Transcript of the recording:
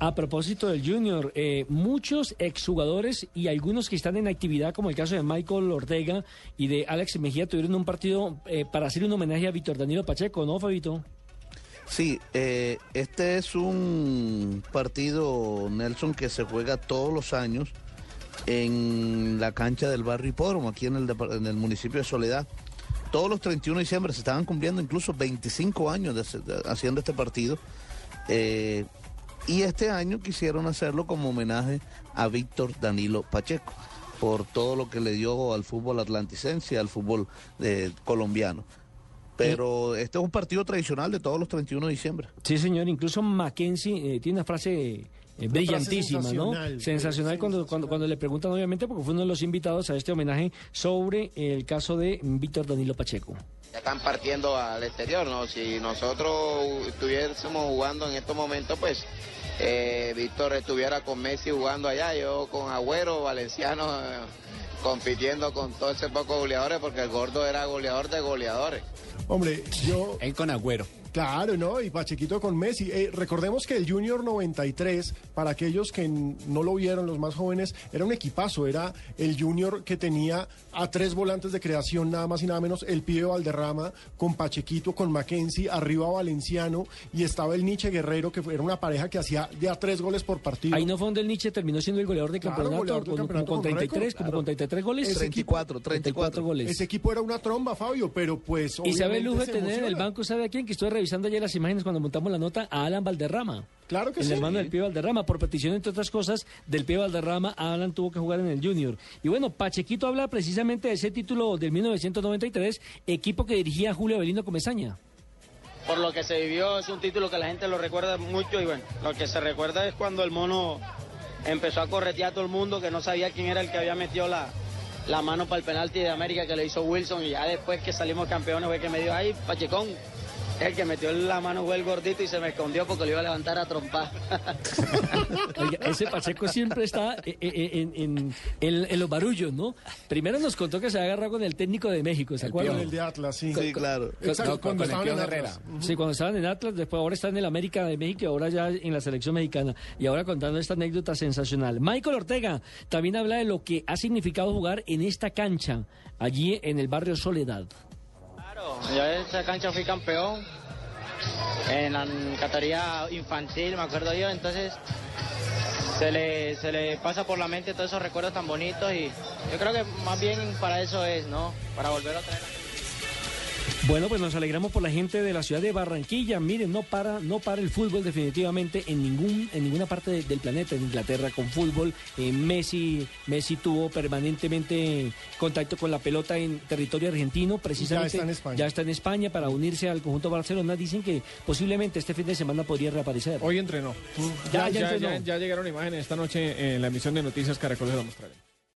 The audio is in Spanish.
A propósito del Junior, eh, muchos exjugadores y algunos que están en actividad, como el caso de Michael Ortega y de Alex Mejía, tuvieron un partido eh, para hacer un homenaje a Víctor Danilo Pacheco, ¿no, Fabito? Sí, eh, este es un partido, Nelson, que se juega todos los años en la cancha del barrio Hipódromo, aquí en el, en el municipio de Soledad. Todos los 31 de diciembre se estaban cumpliendo incluso 25 años haciendo este partido. Y este año quisieron hacerlo como homenaje a Víctor Danilo Pacheco por todo lo que le dio al fútbol atlanticense, al fútbol eh, colombiano. Pero este es un partido tradicional de todos los 31 de diciembre. Sí, señor. Incluso Mackenzie eh, tiene una frase eh, brillantísima, ¿no? Sensacional cuando, cuando, cuando, le preguntan, obviamente, porque fue uno de los invitados a este homenaje sobre el caso de Víctor Danilo Pacheco. Ya están partiendo al exterior, ¿no? Si nosotros estuviésemos jugando en estos momentos, pues eh, Víctor estuviera con Messi jugando allá, yo con Agüero, Valenciano, eh, compitiendo con todo ese poco goleadores, porque el gordo era goleador de goleadores. Hombre, yo... Él con Agüero. Claro, ¿no? Y Pachequito con Messi. Eh, recordemos que el Junior 93, para aquellos que no lo vieron, los más jóvenes, era un equipazo. Era el Junior que tenía a tres volantes de creación, nada más y nada menos, el pibe Valderrama, con Pachequito, con Mackenzie, arriba Valenciano, y estaba el Nietzsche Guerrero, que era una pareja que hacía ya tres goles por partido. Ahí no fue donde el Nietzsche terminó siendo el goleador de campeonato, con, 33, como con 33 goles. 34, 34, goles. Ese equipo era una tromba, Fabio, pero pues... Y sabe el lujo de tener en el banco, ¿sabe a quién? Que estuve revisando ayer las imágenes cuando montamos la nota a Alan Valderrama. Claro que el sí. El hermano del Pío Valderrama. Por petición, entre otras cosas, del Pío Valderrama, Alan tuvo que jugar en el Junior. Y bueno, Pachequito habla precisamente de ese título del 1993, equipo que dirigía Julio Avelino Comesaña. Por lo que se vivió, es un título que la gente lo recuerda mucho y bueno, lo que se recuerda es cuando el mono empezó a corretear a todo el mundo que no sabía quién era el que había metido la, la mano para el penalti de América que le hizo Wilson y ya después que salimos campeones fue que me dio ahí Pachecón el que metió la mano fue el gordito y se me escondió porque lo iba a levantar a trompar. ese Pacheco siempre está eh, eh, en, los barullos, ¿no? Primero nos contó que se había agarrado con el técnico de México, ¿se acuerdan? El de Atlas, sí. Sí, claro. cuando estaban en Atlas. Sí, cuando estaban en Atlas, después ahora está en el América de México y ahora ya en la selección mexicana. Y ahora contando esta anécdota sensacional. Michael Ortega también habla de lo que ha significado jugar en esta cancha, allí en el barrio Soledad. Yo en esa cancha fui campeón en la categoría infantil, me acuerdo yo, entonces se le, se le pasa por la mente todos esos recuerdos tan bonitos y yo creo que más bien para eso es, ¿no? Para volver a traer. Bueno, pues nos alegramos por la gente de la ciudad de Barranquilla. Miren, no para, no para el fútbol definitivamente en ningún, en ninguna parte del planeta. En Inglaterra con fútbol, eh, Messi, Messi tuvo permanentemente contacto con la pelota en territorio argentino. Precisamente ya está en España. Ya está en España para unirse al conjunto Barcelona. Dicen que posiblemente este fin de semana podría reaparecer. Hoy entrenó. Ya, ya, entrenó. ya llegaron imágenes esta noche en la emisión de Noticias Caracol de la mostraré.